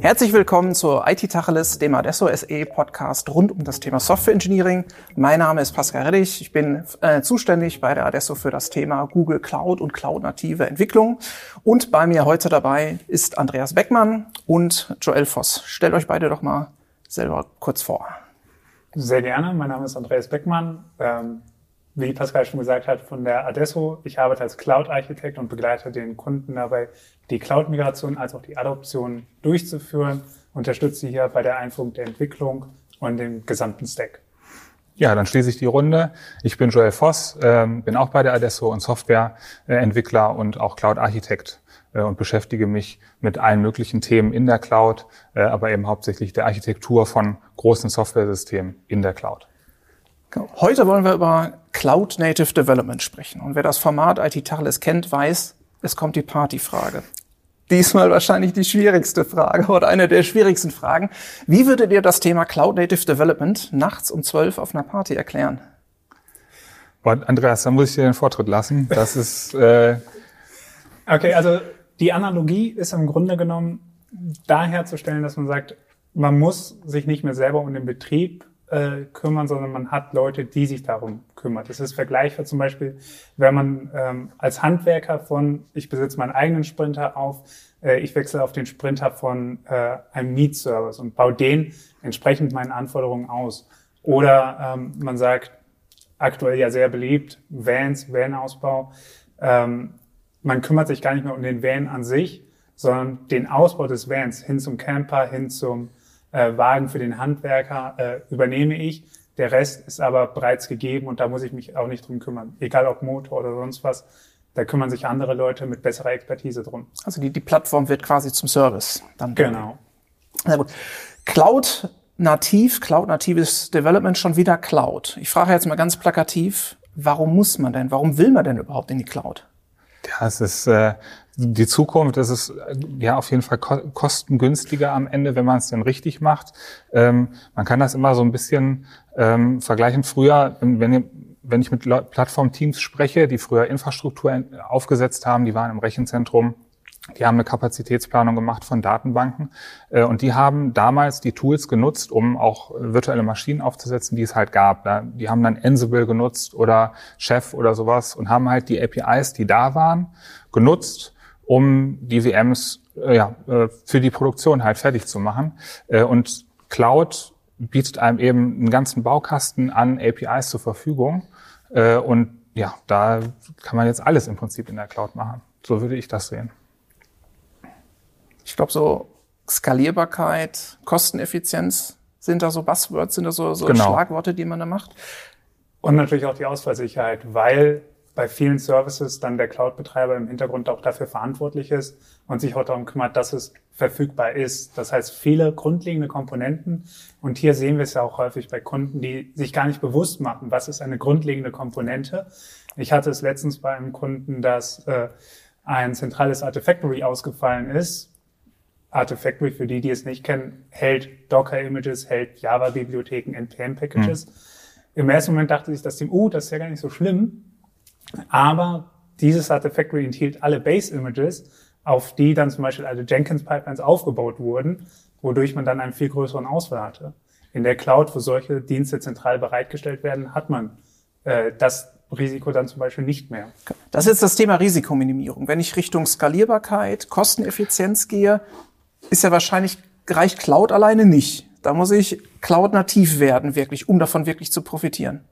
Herzlich willkommen zur IT Tacheles, dem Adesso SE Podcast rund um das Thema Software Engineering. Mein Name ist Pascal Reddich. Ich bin äh, zuständig bei der Adesso für das Thema Google Cloud und Cloud-native Entwicklung. Und bei mir heute dabei ist Andreas Beckmann und Joel Voss. Stellt euch beide doch mal selber kurz vor. Sehr gerne. Mein Name ist Andreas Beckmann. Ähm wie Pascal schon gesagt hat, von der Adesso. Ich arbeite als Cloud-Architekt und begleite den Kunden dabei, die Cloud-Migration als auch die Adoption durchzuführen, unterstütze hier bei der Einführung der Entwicklung und dem gesamten Stack. Ja, dann schließe ich die Runde. Ich bin Joel Voss, ähm, bin auch bei der Adesso und Softwareentwickler und auch Cloud-Architekt äh, und beschäftige mich mit allen möglichen Themen in der Cloud, äh, aber eben hauptsächlich der Architektur von großen Softwaresystemen in der Cloud. Heute wollen wir über Cloud Native Development sprechen. Und wer das Format IT Tacheles kennt, weiß, es kommt die Partyfrage. Diesmal wahrscheinlich die schwierigste Frage oder eine der schwierigsten Fragen. Wie würdet ihr das Thema Cloud Native Development nachts um zwölf auf einer Party erklären? Boah, Andreas, da muss ich dir den Vortritt lassen. Das ist äh okay. Also die Analogie ist im Grunde genommen daherzustellen, dass man sagt, man muss sich nicht mehr selber um den Betrieb äh, kümmern, sondern man hat Leute, die sich darum kümmern. Das ist vergleichbar zum Beispiel, wenn man ähm, als Handwerker von, ich besitze meinen eigenen Sprinter auf, äh, ich wechsle auf den Sprinter von äh, einem Meet-Service und baue den entsprechend meinen Anforderungen aus. Oder ähm, man sagt, aktuell ja sehr beliebt, Vans, Van-Ausbau. Ähm, man kümmert sich gar nicht mehr um den Van an sich, sondern den Ausbau des Vans hin zum Camper, hin zum äh, Wagen für den Handwerker äh, übernehme ich. Der Rest ist aber bereits gegeben und da muss ich mich auch nicht drum kümmern. Egal ob Motor oder sonst was. Da kümmern sich andere Leute mit besserer Expertise drum. Also die, die Plattform wird quasi zum Service. Dann genau. Na gut. Cloud nativ, Cloud natives Development schon wieder Cloud. Ich frage jetzt mal ganz plakativ, warum muss man denn, warum will man denn überhaupt in die Cloud? Ja, es ist äh, die Zukunft. Es ist äh, ja auf jeden Fall ko kostengünstiger am Ende, wenn man es denn richtig macht. Ähm, man kann das immer so ein bisschen ähm, vergleichen. Früher, wenn, wenn ich mit Plattformteams spreche, die früher Infrastruktur aufgesetzt haben, die waren im Rechenzentrum die haben eine Kapazitätsplanung gemacht von Datenbanken äh, und die haben damals die Tools genutzt, um auch virtuelle Maschinen aufzusetzen, die es halt gab. Die haben dann Ansible genutzt oder Chef oder sowas und haben halt die APIs, die da waren, genutzt, um die VMs äh, ja, äh, für die Produktion halt fertig zu machen. Und Cloud bietet einem eben einen ganzen Baukasten an APIs zur Verfügung. Und ja, da kann man jetzt alles im Prinzip in der Cloud machen. So würde ich das sehen. Ich glaube, so Skalierbarkeit, Kosteneffizienz sind da so Buzzwords, sind da so, so genau. Schlagworte, die man da macht. Und natürlich auch die Ausfallsicherheit, weil bei vielen Services dann der Cloud-Betreiber im Hintergrund auch dafür verantwortlich ist und sich auch darum kümmert, dass es verfügbar ist. Das heißt, viele grundlegende Komponenten. Und hier sehen wir es ja auch häufig bei Kunden, die sich gar nicht bewusst machen, was ist eine grundlegende Komponente. Ich hatte es letztens bei einem Kunden, dass äh, ein zentrales Artifactory ausgefallen ist Artifactory, für die, die es nicht kennen, hält Docker-Images, hält Java-Bibliotheken, NPM-Packages. Mhm. Im ersten Moment dachte sich das Team, uh, das ist ja gar nicht so schlimm. Aber dieses Artifactory enthielt alle Base-Images, auf die dann zum Beispiel alle Jenkins-Pipelines aufgebaut wurden, wodurch man dann einen viel größeren Ausfall hatte. In der Cloud, wo solche Dienste zentral bereitgestellt werden, hat man äh, das Risiko dann zum Beispiel nicht mehr. Das ist jetzt das Thema Risikominimierung. Wenn ich Richtung Skalierbarkeit, Kosteneffizienz gehe, ist ja wahrscheinlich, reicht Cloud alleine nicht. Da muss ich Cloud-nativ werden, wirklich, um davon wirklich zu profitieren.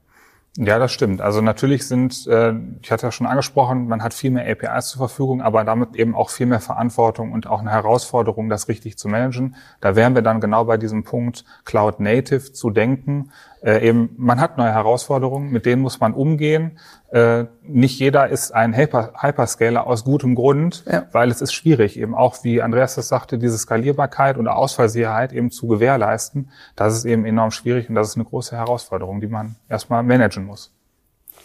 Ja, das stimmt. Also natürlich sind, äh, ich hatte ja schon angesprochen, man hat viel mehr APIs zur Verfügung, aber damit eben auch viel mehr Verantwortung und auch eine Herausforderung, das richtig zu managen. Da wären wir dann genau bei diesem Punkt, Cloud Native zu denken äh, eben, man hat neue Herausforderungen, mit denen muss man umgehen. Äh, nicht jeder ist ein Hyper Hyperscaler aus gutem Grund, ja. weil es ist schwierig, eben auch, wie Andreas das sagte, diese Skalierbarkeit oder Ausfallsicherheit eben zu gewährleisten. Das ist eben enorm schwierig und das ist eine große Herausforderung, die man erstmal managen muss.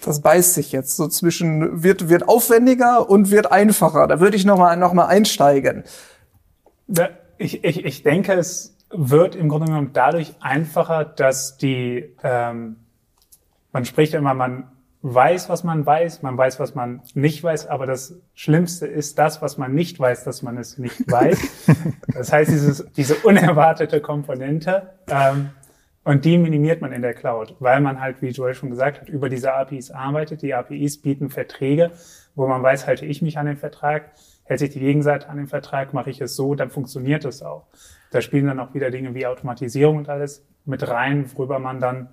Das beißt sich jetzt so zwischen, wird, wird aufwendiger und wird einfacher. Da würde ich nochmal noch mal einsteigen. Ich, ich, ich denke, es wird im Grunde genommen dadurch einfacher, dass die, ähm, man spricht immer, man, weiß, was man weiß, man weiß, was man nicht weiß, aber das Schlimmste ist das, was man nicht weiß, dass man es nicht weiß. das heißt, dieses, diese unerwartete Komponente, ähm, und die minimiert man in der Cloud, weil man halt, wie Joel schon gesagt hat, über diese APIs arbeitet. Die APIs bieten Verträge, wo man weiß, halte ich mich an den Vertrag, hält sich die Gegenseite an den Vertrag, mache ich es so, dann funktioniert es auch. Da spielen dann auch wieder Dinge wie Automatisierung und alles mit rein, worüber man dann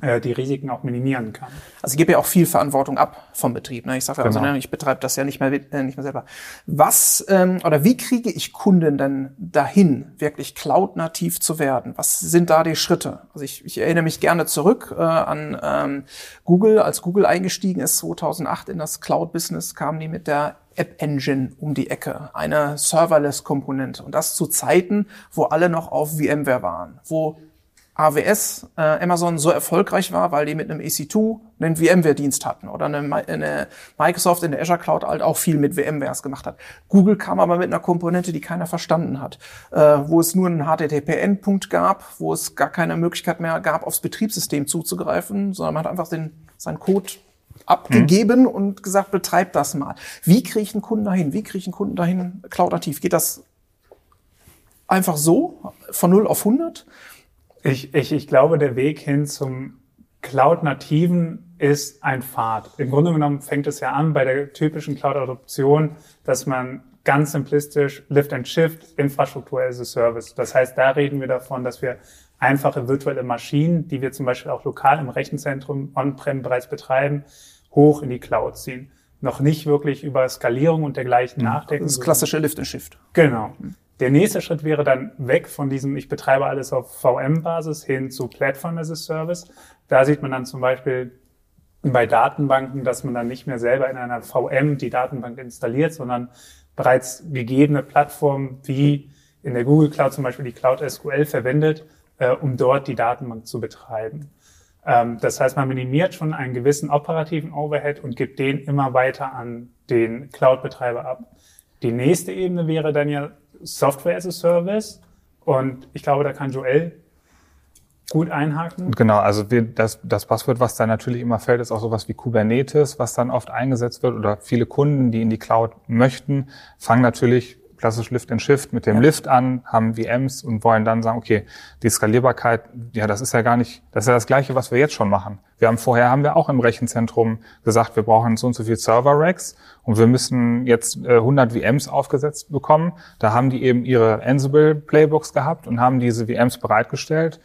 die Risiken auch minimieren kann. Also ich gebe ja auch viel Verantwortung ab vom Betrieb. Ne? Ich sage also, genau. ne, ich betreibe das ja nicht mehr, äh, nicht mehr selber. Was ähm, oder wie kriege ich Kunden denn dahin, wirklich cloud-nativ zu werden? Was sind da die Schritte? Also ich, ich erinnere mich gerne zurück äh, an ähm, Google. Als Google eingestiegen ist 2008 in das Cloud-Business, kamen die mit der App Engine um die Ecke, eine Serverless-Komponente. Und das zu Zeiten, wo alle noch auf VMware waren, wo AWS, äh, Amazon so erfolgreich war, weil die mit einem EC2 einen VMware-Dienst hatten oder eine, eine, Microsoft in der Azure Cloud halt auch viel mit VMwares gemacht hat. Google kam aber mit einer Komponente, die keiner verstanden hat, äh, wo es nur einen HTTP-Endpunkt gab, wo es gar keine Möglichkeit mehr gab, aufs Betriebssystem zuzugreifen, sondern man hat einfach den, seinen Code abgegeben mhm. und gesagt, betreibt das mal. Wie kriege ich einen Kunden dahin? Wie kriege ich einen Kunden dahin cloud-nativ? Geht das einfach so von 0 auf 100? Ich, ich, ich glaube, der Weg hin zum Cloud-Nativen ist ein Pfad. Im Grunde genommen fängt es ja an bei der typischen Cloud-Adoption, dass man ganz simplistisch Lift and Shift Infrastruktur as a Service. Das heißt, da reden wir davon, dass wir einfache virtuelle Maschinen, die wir zum Beispiel auch lokal im Rechenzentrum on-prem bereits betreiben, hoch in die Cloud ziehen. Noch nicht wirklich über Skalierung und dergleichen mhm. nachdenken. Das klassische Lift and Shift. Genau. Der nächste Schritt wäre dann weg von diesem, ich betreibe alles auf VM-Basis hin zu Platform as a Service. Da sieht man dann zum Beispiel bei Datenbanken, dass man dann nicht mehr selber in einer VM die Datenbank installiert, sondern bereits gegebene Plattformen wie in der Google Cloud zum Beispiel die Cloud SQL verwendet, äh, um dort die Datenbank zu betreiben. Ähm, das heißt, man minimiert schon einen gewissen operativen Overhead und gibt den immer weiter an den Cloud-Betreiber ab. Die nächste Ebene wäre dann ja Software as a Service. Und ich glaube, da kann Joel gut einhaken. Genau, also wir, das, das Passwort, was da natürlich immer fällt, ist auch sowas wie Kubernetes, was dann oft eingesetzt wird oder viele Kunden, die in die Cloud möchten, fangen natürlich klassisch Lift and Shift mit dem ja. Lift an, haben VMs und wollen dann sagen, okay, die Skalierbarkeit, ja, das ist ja gar nicht, das ist ja das Gleiche, was wir jetzt schon machen. Wir haben vorher, haben wir auch im Rechenzentrum gesagt, wir brauchen so und so viel Server-Racks und wir müssen jetzt äh, 100 VMs aufgesetzt bekommen. Da haben die eben ihre Ansible-Playbooks gehabt und haben diese VMs bereitgestellt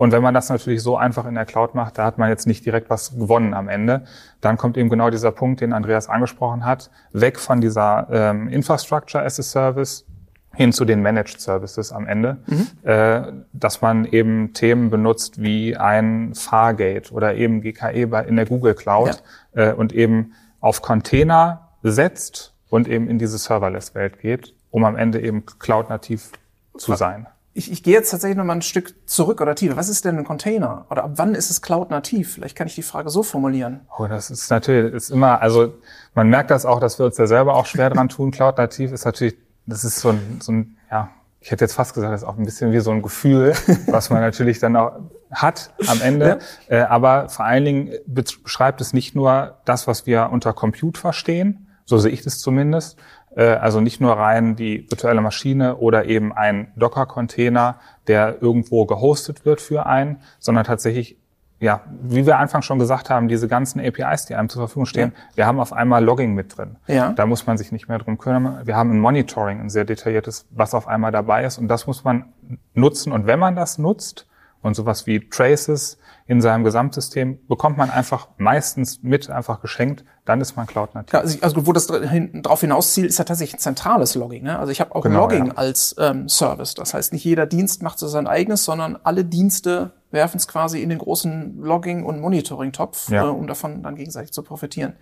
und wenn man das natürlich so einfach in der Cloud macht, da hat man jetzt nicht direkt was gewonnen am Ende. Dann kommt eben genau dieser Punkt, den Andreas angesprochen hat, weg von dieser ähm, Infrastructure as a Service hin zu den Managed Services am Ende, mhm. äh, dass man eben Themen benutzt wie ein Fargate oder eben GKE bei, in der Google Cloud ja. äh, und eben auf Container setzt und eben in diese Serverless-Welt geht, um am Ende eben Cloud-nativ zu sein ich, ich gehe jetzt tatsächlich noch mal ein Stück zurück oder tiefer. Was ist denn ein Container? Oder ab wann ist es Cloud-nativ? Vielleicht kann ich die Frage so formulieren. Oh, das ist natürlich, ist immer, also man merkt das auch, dass wir uns da selber auch schwer dran tun. Cloud-nativ ist natürlich, das ist so ein, so ein, ja, ich hätte jetzt fast gesagt, das ist auch ein bisschen wie so ein Gefühl, was man natürlich dann auch hat am Ende. Ja. Äh, aber vor allen Dingen beschreibt es nicht nur das, was wir unter Compute verstehen, so sehe ich das zumindest, äh, also nicht nur rein die virtuelle Maschine oder eben ein Docker-Container, der irgendwo gehostet wird für einen, sondern tatsächlich ja, wie wir Anfang schon gesagt haben, diese ganzen APIs, die einem zur Verfügung stehen, ja. wir haben auf einmal Logging mit drin. Ja. Da muss man sich nicht mehr drum kümmern. Wir haben ein Monitoring, ein sehr detailliertes, was auf einmal dabei ist. Und das muss man nutzen. Und wenn man das nutzt und sowas wie Traces in seinem Gesamtsystem bekommt man einfach meistens mit, einfach geschenkt, dann ist man Cloud-nativ. Ja, also, also wo das darauf hinaus zielt, ist ja tatsächlich ein zentrales Logging. Ne? Also ich habe auch genau, Logging ja. als ähm, Service. Das heißt, nicht jeder Dienst macht so sein eigenes, sondern alle Dienste werfen es quasi in den großen Logging- und Monitoring-Topf, ja. äh, um davon dann gegenseitig zu profitieren.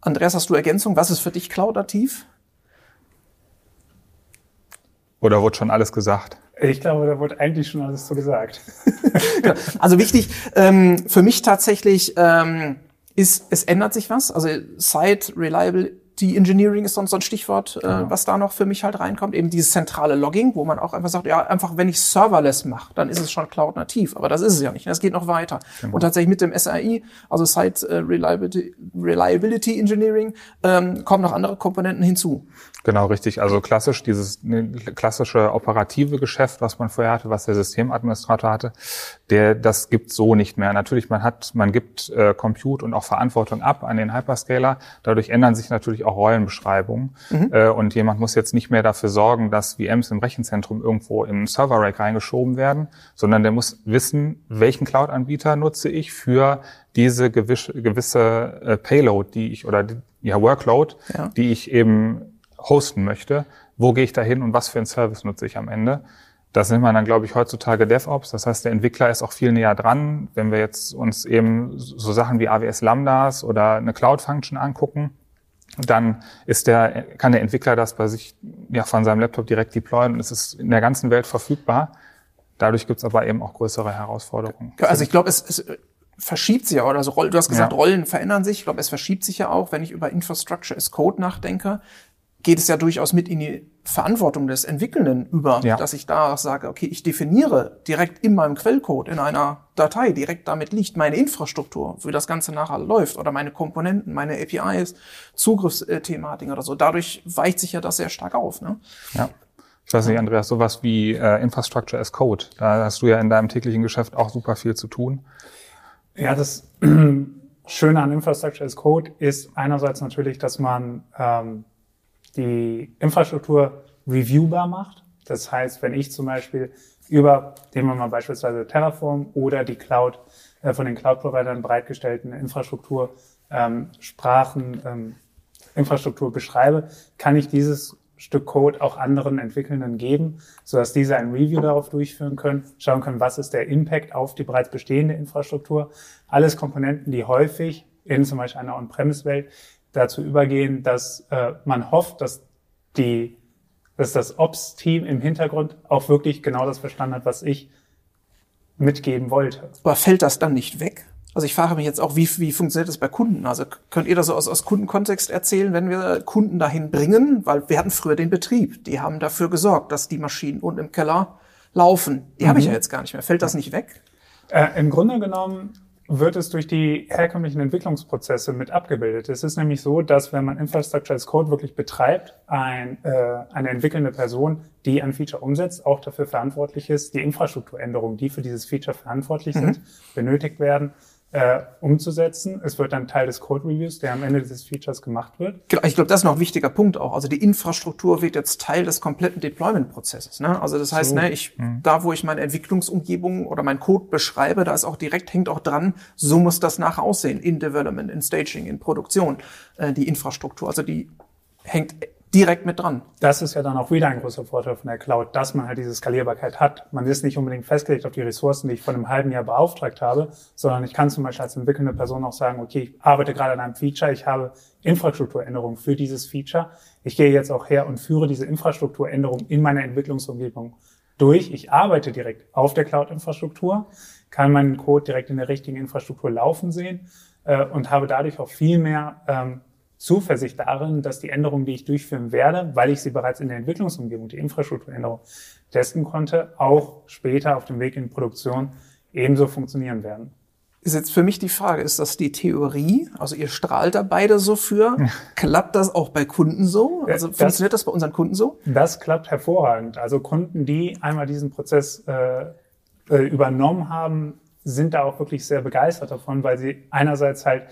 Andreas, hast du Ergänzung? Was ist für dich Cloud-nativ? Oder wurde schon alles gesagt? Ich glaube, da wurde eigentlich schon alles so gesagt. genau. Also wichtig ähm, für mich tatsächlich ähm, ist, es ändert sich was. Also Site Reliable Reliability Engineering ist sonst so ein Stichwort, äh, genau. was da noch für mich halt reinkommt. Eben dieses zentrale Logging, wo man auch einfach sagt, ja, einfach wenn ich serverless mache, dann ist es schon Cloud nativ. Aber das ist es ja nicht. Das geht noch weiter. Genau. Und tatsächlich mit dem SRI, also Site äh, Reliability, Reliability Engineering, ähm, kommen noch andere Komponenten hinzu. Genau, richtig. Also klassisch dieses ne, klassische operative Geschäft, was man vorher hatte, was der Systemadministrator hatte, der das gibt so nicht mehr. Natürlich, man hat, man gibt äh, Compute und auch Verantwortung ab an den Hyperscaler. Dadurch ändern sich natürlich auch Rollenbeschreibungen. Mhm. Äh, und jemand muss jetzt nicht mehr dafür sorgen, dass VMs im Rechenzentrum irgendwo im Server-Rack reingeschoben werden, sondern der muss wissen, welchen Cloud-Anbieter nutze ich für diese gewisse, gewisse äh, Payload, die ich oder die, ja Workload, ja. die ich eben hosten möchte. Wo gehe ich da hin und was für einen Service nutze ich am Ende? Das nennt man dann, glaube ich, heutzutage DevOps. Das heißt, der Entwickler ist auch viel näher dran. Wenn wir jetzt uns eben so Sachen wie AWS Lambdas oder eine Cloud Function angucken, dann ist der, kann der Entwickler das bei sich ja, von seinem Laptop direkt deployen und es ist in der ganzen Welt verfügbar. Dadurch gibt es aber eben auch größere Herausforderungen. Also ich glaube, es, es verschiebt sich ja, oder so, du hast gesagt, ja. Rollen verändern sich. Ich glaube, es verschiebt sich ja auch, wenn ich über Infrastructure as Code nachdenke geht es ja durchaus mit in die Verantwortung des Entwickelnden über, ja. dass ich da sage, okay, ich definiere direkt in meinem Quellcode, in einer Datei, direkt damit liegt meine Infrastruktur, wie das Ganze nachher läuft oder meine Komponenten, meine APIs, Zugriffsthematiken oder so. Dadurch weicht sich ja das sehr stark auf. Ne? Ja. Ich weiß nicht, Andreas, sowas wie äh, Infrastructure as Code, da hast du ja in deinem täglichen Geschäft auch super viel zu tun. Ja, das Schöne an Infrastructure as Code ist einerseits natürlich, dass man ähm, die Infrastruktur reviewbar macht. Das heißt, wenn ich zum Beispiel über, nehmen wir mal beispielsweise Terraform oder die Cloud, äh, von den Cloud-Providern bereitgestellten Infrastruktur, ähm, Sprachen, ähm, Infrastruktur beschreibe, kann ich dieses Stück Code auch anderen Entwickelnden geben, sodass diese ein Review darauf durchführen können, schauen können, was ist der Impact auf die bereits bestehende Infrastruktur. Alles Komponenten, die häufig in zum Beispiel einer On-Premise-Welt dazu übergehen, dass äh, man hofft, dass die, dass das Ops-Team im Hintergrund auch wirklich genau das verstanden hat, was ich mitgeben wollte. Aber fällt das dann nicht weg? Also ich frage mich jetzt auch, wie, wie funktioniert das bei Kunden? Also könnt ihr das so aus, aus Kundenkontext erzählen, wenn wir Kunden dahin bringen? Weil wir hatten früher den Betrieb. Die haben dafür gesorgt, dass die Maschinen unten im Keller laufen. Die mhm. habe ich ja jetzt gar nicht mehr. Fällt das nicht weg? Äh, Im Grunde genommen wird es durch die herkömmlichen Entwicklungsprozesse mit abgebildet. Es ist nämlich so, dass wenn man Infrastructure as Code wirklich betreibt, ein, äh, eine entwickelnde Person, die ein Feature umsetzt, auch dafür verantwortlich ist, die Infrastrukturänderungen, die für dieses Feature verantwortlich sind, mhm. benötigt werden, äh, umzusetzen. Es wird dann Teil des Code Reviews, der am Ende dieses Features gemacht wird. Genau, ich glaube, das ist noch ein wichtiger Punkt auch. Also die Infrastruktur wird jetzt Teil des kompletten Deployment-Prozesses. Ne? Also das heißt, so. ne, ich, mhm. da wo ich meine Entwicklungsumgebung oder mein Code beschreibe, da ist auch direkt, hängt auch dran, so muss das nachher aussehen in Development, in Staging, in Produktion, äh, die Infrastruktur. Also die hängt direkt mit dran. Das ist ja dann auch wieder ein großer Vorteil von der Cloud, dass man halt diese Skalierbarkeit hat. Man ist nicht unbedingt festgelegt auf die Ressourcen, die ich vor einem halben Jahr beauftragt habe, sondern ich kann zum Beispiel als entwickelnde Person auch sagen, okay, ich arbeite gerade an einem Feature, ich habe Infrastrukturänderungen für dieses Feature. Ich gehe jetzt auch her und führe diese Infrastrukturänderung in meiner Entwicklungsumgebung durch. Ich arbeite direkt auf der Cloud-Infrastruktur, kann meinen Code direkt in der richtigen Infrastruktur laufen sehen äh, und habe dadurch auch viel mehr ähm, Zuversicht darin, dass die Änderungen, die ich durchführen werde, weil ich sie bereits in der Entwicklungsumgebung, die Infrastrukturänderung testen konnte, auch später auf dem Weg in Produktion ebenso funktionieren werden. Ist jetzt für mich die Frage, ist das die Theorie? Also ihr strahlt da beide so für. Klappt das auch bei Kunden so? Also das, funktioniert das bei unseren Kunden so? Das klappt hervorragend. Also Kunden, die einmal diesen Prozess äh, äh übernommen haben, sind da auch wirklich sehr begeistert davon, weil sie einerseits halt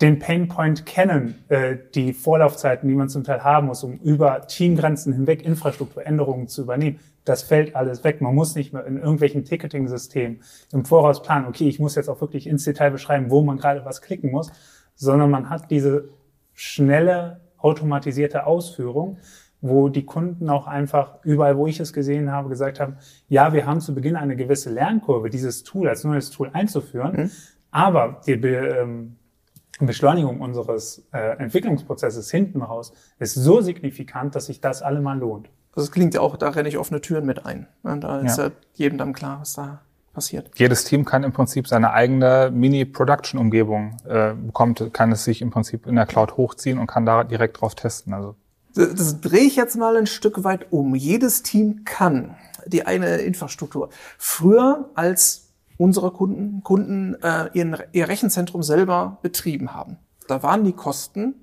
den Painpoint kennen, äh, die Vorlaufzeiten, die man zum Teil haben muss, um über Teamgrenzen hinweg Infrastrukturänderungen zu übernehmen. Das fällt alles weg. Man muss nicht mehr in irgendwelchen Ticketing-Systemen im Voraus planen, okay, ich muss jetzt auch wirklich ins Detail beschreiben, wo man gerade was klicken muss, sondern man hat diese schnelle, automatisierte Ausführung, wo die Kunden auch einfach überall, wo ich es gesehen habe, gesagt haben, ja, wir haben zu Beginn eine gewisse Lernkurve, dieses Tool als neues Tool einzuführen, mhm. aber die, ähm, Beschleunigung unseres äh, Entwicklungsprozesses hinten raus ist so signifikant, dass sich das allemal lohnt. Also es klingt ja auch, da renne ich offene Türen mit ein. Und da ist ja. ja jedem dann klar, was da passiert? Jedes Team kann im Prinzip seine eigene Mini-Production-Umgebung äh, bekommt, kann es sich im Prinzip in der Cloud hochziehen und kann da direkt drauf testen. Also das, das drehe ich jetzt mal ein Stück weit um. Jedes Team kann die eine Infrastruktur. Früher, als unsere Kunden, Kunden äh, ihren, ihr Rechenzentrum selber betrieben haben, da waren die Kosten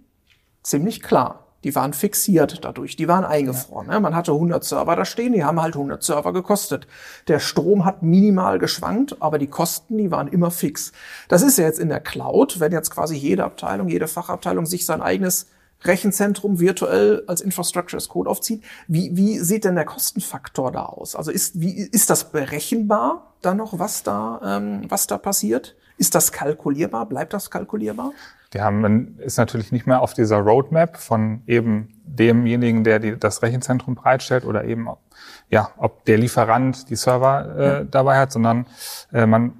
ziemlich klar. Die waren fixiert dadurch, die waren eingefroren. Ja. Ne? Man hatte 100 Server da stehen, die haben halt 100 Server gekostet. Der Strom hat minimal geschwankt, aber die Kosten, die waren immer fix. Das ist ja jetzt in der Cloud, wenn jetzt quasi jede Abteilung, jede Fachabteilung sich sein eigenes Rechenzentrum virtuell als Infrastructure as Code aufzieht. Wie, wie sieht denn der Kostenfaktor da aus? Also ist, wie, ist das berechenbar da noch, was da, ähm, was da passiert? Ist das kalkulierbar? Bleibt das kalkulierbar? Wir haben, man ist natürlich nicht mehr auf dieser Roadmap von eben demjenigen, der die, das Rechenzentrum bereitstellt oder eben, ja, ob der Lieferant die Server äh, ja. dabei hat, sondern äh, man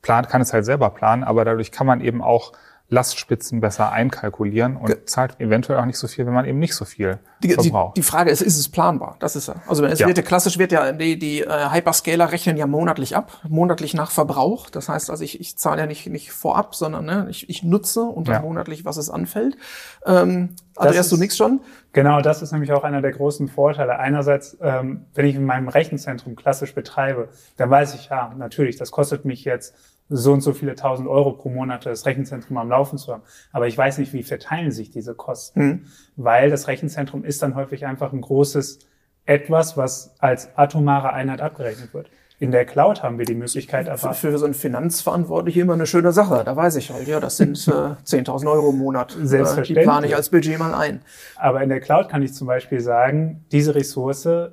plant, kann es halt selber planen, aber dadurch kann man eben auch Lastspitzen besser einkalkulieren und Ge zahlt eventuell auch nicht so viel, wenn man eben nicht so viel die, verbraucht. Die, die Frage ist, ist es planbar? Das ist ja. Also es ja. wird ja klassisch wird ja die, die äh, Hyperscaler rechnen ja monatlich ab, monatlich nach Verbrauch. Das heißt, also ich, ich zahle ja nicht nicht vorab, sondern ne, ich, ich nutze und dann ja. monatlich, was es anfällt. Ähm, adressst du nichts schon? Genau, das ist nämlich auch einer der großen Vorteile. Einerseits, ähm, wenn ich in meinem Rechenzentrum klassisch betreibe, dann weiß ich ja natürlich, das kostet mich jetzt so und so viele tausend Euro pro Monat das Rechenzentrum am Laufen zu haben. Aber ich weiß nicht, wie verteilen sich diese Kosten, mhm. weil das Rechenzentrum ist dann häufig einfach ein großes etwas, was als atomare Einheit abgerechnet wird. In der Cloud haben wir die Möglichkeit aber. Für, für so einen Finanzverantwortlichen immer eine schöne Sache. Da weiß ich halt, ja, das sind äh, 10.000 Euro im Monat. Selbstverständlich. Äh, die plane ich als Budget mal ein. Aber in der Cloud kann ich zum Beispiel sagen, diese Ressource äh,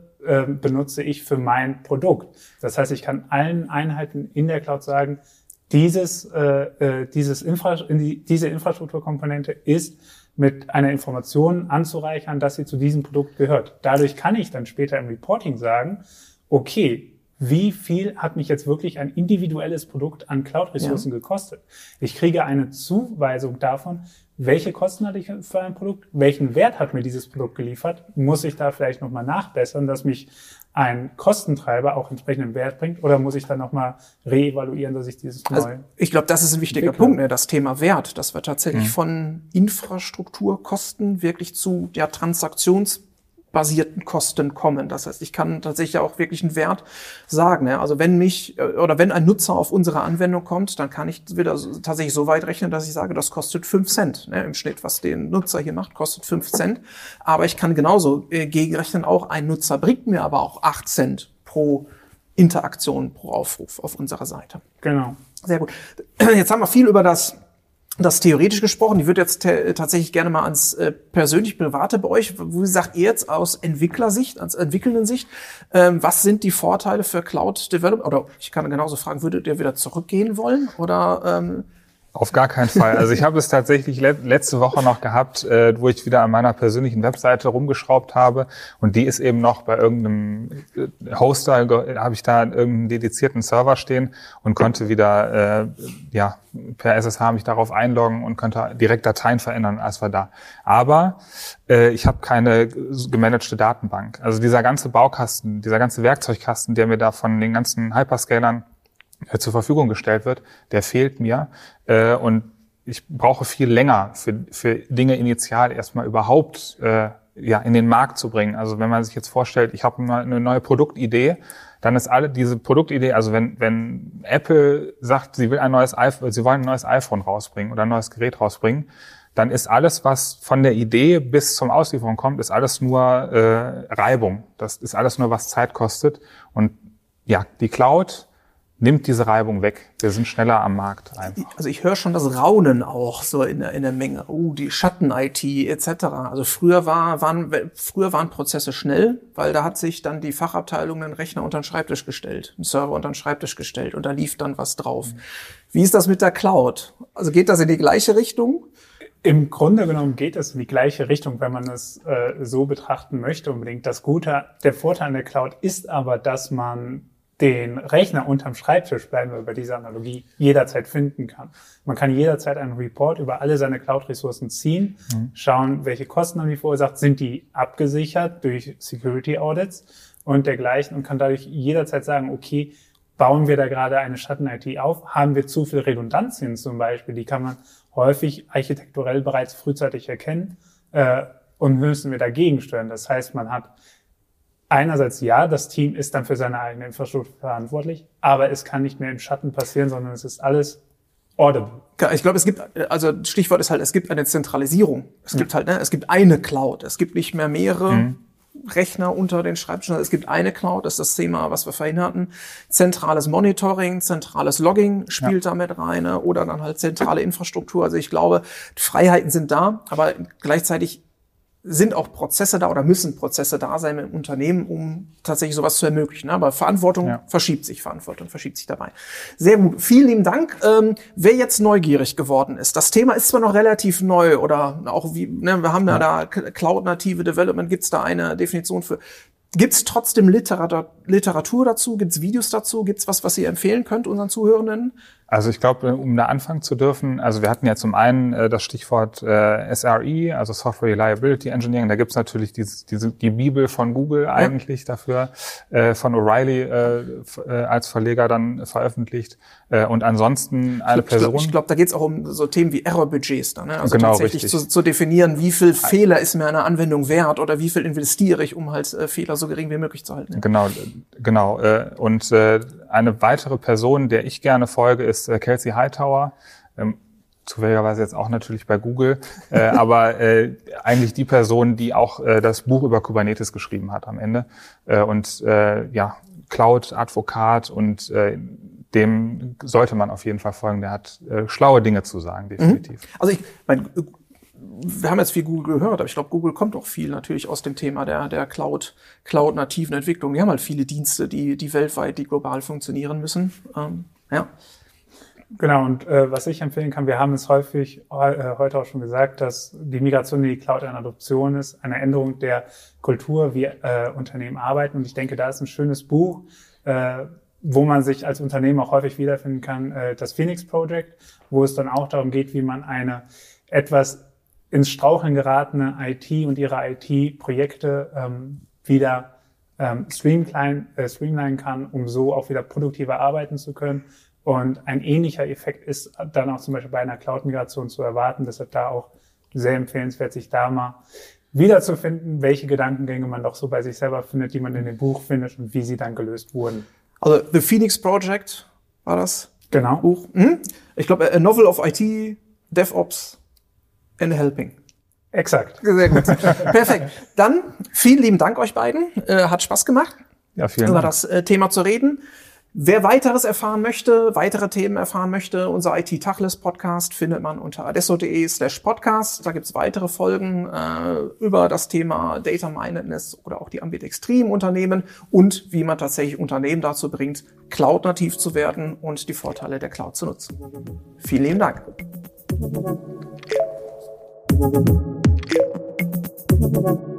benutze ich für mein Produkt. Das heißt, ich kann allen Einheiten in der Cloud sagen, dieses, äh, äh, dieses Infra diese Infrastrukturkomponente ist mit einer Information anzureichern, dass sie zu diesem Produkt gehört. Dadurch kann ich dann später im Reporting sagen, okay, wie viel hat mich jetzt wirklich ein individuelles Produkt an Cloud-Ressourcen ja. gekostet? Ich kriege eine Zuweisung davon, welche Kosten hatte ich für ein Produkt, welchen Wert hat mir dieses Produkt geliefert, muss ich da vielleicht nochmal nachbessern, dass mich ein Kostentreiber auch entsprechenden Wert bringt oder muss ich dann nochmal reevaluieren, dass ich dieses also, Ich glaube, das ist ein wichtiger entwickle. Punkt, ne, das Thema Wert, dass wir tatsächlich mhm. von Infrastrukturkosten wirklich zu der Transaktions basierten Kosten kommen. Das heißt, ich kann tatsächlich auch wirklich einen Wert sagen. Also wenn mich äh, oder wenn ein Nutzer auf unsere Anwendung kommt, dann kann ich wieder tatsächlich so weit rechnen, dass ich sage, das kostet fünf Cent ne? im Schnitt, was den Nutzer hier macht, kostet fünf Cent. Aber ich kann genauso äh, gegenrechnen, auch ein Nutzer bringt mir aber auch acht Cent pro Interaktion, pro Aufruf auf unserer Seite. Genau. Sehr gut. Jetzt haben wir viel über das das theoretisch gesprochen. Ich würde jetzt tatsächlich gerne mal ans äh, persönlich Private bei euch. Wo sagt ihr jetzt aus Entwicklersicht, als entwickelnden Sicht, ähm, was sind die Vorteile für Cloud Development? Oder ich kann genauso fragen, würdet ihr wieder zurückgehen wollen? Oder ähm, auf gar keinen Fall. Also ich habe es tatsächlich letzte Woche noch gehabt, äh, wo ich wieder an meiner persönlichen Webseite rumgeschraubt habe und die ist eben noch bei irgendeinem äh, Hoster, habe ich da irgendeinen dedizierten Server stehen und konnte wieder äh, ja per SSH mich darauf einloggen und konnte direkt Dateien verändern, als war da. Aber äh, ich habe keine gemanagte Datenbank. Also dieser ganze Baukasten, dieser ganze Werkzeugkasten, der mir da von den ganzen Hyperscalern zur Verfügung gestellt wird, der fehlt mir. Äh, und ich brauche viel länger für, für Dinge initial erstmal überhaupt äh, ja, in den Markt zu bringen. Also wenn man sich jetzt vorstellt, ich habe eine neue Produktidee, dann ist alle diese Produktidee, also wenn, wenn Apple sagt, sie will ein neues iPhone, sie wollen ein neues iPhone rausbringen oder ein neues Gerät rausbringen, dann ist alles, was von der Idee bis zum Auslieferung kommt, ist alles nur äh, Reibung. Das ist alles nur, was Zeit kostet. Und ja, die Cloud nimmt diese Reibung weg. Wir sind schneller am Markt einfach. Also ich höre schon das Raunen auch so in der, in der Menge. Uh, die Schatten-IT etc. Also früher war, waren, früher waren Prozesse schnell, weil da hat sich dann die Fachabteilung einen Rechner unter den Schreibtisch gestellt, einen Server unter den Schreibtisch gestellt und da lief dann was drauf. Mhm. Wie ist das mit der Cloud? Also geht das in die gleiche Richtung? Im Grunde genommen geht es in die gleiche Richtung, wenn man es äh, so betrachten möchte unbedingt. Das Gute, der Vorteil an der Cloud ist aber, dass man den Rechner unterm Schreibtisch, bleiben wir bei dieser Analogie, jederzeit finden kann. Man kann jederzeit einen Report über alle seine Cloud-Ressourcen ziehen, mhm. schauen, welche Kosten haben die verursacht, sind die abgesichert durch Security Audits und dergleichen und kann dadurch jederzeit sagen, okay, bauen wir da gerade eine Schatten-IT auf? Haben wir zu viel Redundanzien zum Beispiel? Die kann man häufig architekturell bereits frühzeitig erkennen äh, und müssen wir dagegen steuern. Das heißt, man hat einerseits ja, das Team ist dann für seine eigene Infrastruktur verantwortlich, aber es kann nicht mehr im Schatten passieren, sondern es ist alles audible. Ich glaube, es gibt, also Stichwort ist halt, es gibt eine Zentralisierung. Es gibt halt, ne, es gibt eine Cloud. Es gibt nicht mehr mehrere. Mhm. Rechner unter den Schreibtischen. Es gibt eine Cloud, das ist das Thema, was wir vorhin hatten. Zentrales Monitoring, zentrales Logging spielt ja. da mit rein ne? oder dann halt zentrale Infrastruktur. Also ich glaube, Freiheiten sind da, aber gleichzeitig sind auch Prozesse da oder müssen Prozesse da sein im Unternehmen, um tatsächlich sowas zu ermöglichen. Aber Verantwortung ja. verschiebt sich, Verantwortung verschiebt sich dabei. Sehr gut. Vielen lieben Dank. Ähm, wer jetzt neugierig geworden ist, das Thema ist zwar noch relativ neu oder auch wie, ne, wir haben ja, ja da Cloud-native Development, gibt es da eine Definition für. Gibt es trotzdem Literatur, Literatur dazu? Gibt es Videos dazu? Gibt es was, was ihr empfehlen könnt unseren Zuhörenden? Also ich glaube, um da anfangen zu dürfen, also wir hatten ja zum einen äh, das Stichwort äh, SRE, also Software Reliability Engineering. Da gibt's natürlich diese, diese, die Bibel von Google ja. eigentlich dafür, äh, von O'Reilly äh, äh, als Verleger dann veröffentlicht. Äh, und ansonsten eine ich Person. Glaub, ich glaube, da geht's auch um so Themen wie Error-Budgets. Da, ne? Also genau, tatsächlich zu, zu, definieren, wie viel Fehler ist mir eine Anwendung wert oder wie viel investiere ich, um halt äh, Fehler so gering wie möglich zu halten. Genau, genau. Äh, und äh, eine weitere Person, der ich gerne folge, ist äh, Kelsey Hightower. Ähm, zufälligerweise jetzt auch natürlich bei Google, äh, aber äh, eigentlich die Person, die auch äh, das Buch über Kubernetes geschrieben hat am Ende. Äh, und äh, ja, Cloud-Advokat und äh, dem sollte man auf jeden Fall folgen. Der hat äh, schlaue Dinge zu sagen, definitiv. Mhm. Also ich mein, wir haben jetzt viel Google gehört, aber ich glaube, Google kommt auch viel natürlich aus dem Thema der, der Cloud, Cloud-nativen Entwicklung. Die haben halt viele Dienste, die, die weltweit, die global funktionieren müssen. Ähm, ja. Genau, und äh, was ich empfehlen kann, wir haben es häufig äh, heute auch schon gesagt, dass die Migration in die Cloud eine Adoption ist, eine Änderung der Kultur, wie äh, Unternehmen arbeiten. Und ich denke, da ist ein schönes Buch, äh, wo man sich als Unternehmen auch häufig wiederfinden kann, äh, das Phoenix Project, wo es dann auch darum geht, wie man eine etwas ins Straucheln geratene IT und ihre IT-Projekte ähm, wieder ähm, streamline, äh, streamline kann, um so auch wieder produktiver arbeiten zu können. Und ein ähnlicher Effekt ist dann auch zum Beispiel bei einer Cloud-Migration zu erwarten. Deshalb da auch sehr empfehlenswert, sich da mal wiederzufinden, welche Gedankengänge man doch so bei sich selber findet, die man in dem Buch findet und wie sie dann gelöst wurden. Also The Phoenix Project war das genau. Buch. Hm? Ich glaube, A Novel of IT, DevOps and Helping. Exakt. Sehr gut. Perfekt. Dann vielen lieben Dank euch beiden. Äh, hat Spaß gemacht, ja, vielen über Dank. das äh, Thema zu reden. Wer weiteres erfahren möchte, weitere Themen erfahren möchte, unser IT Tachles Podcast findet man unter adesso.de slash podcast. Da gibt's weitere Folgen äh, über das Thema Data Mindedness oder auch die Ambidextrim Unternehmen und wie man tatsächlich Unternehmen dazu bringt, Cloud-nativ zu werden und die Vorteile der Cloud zu nutzen. Vielen lieben Dank. Thank you.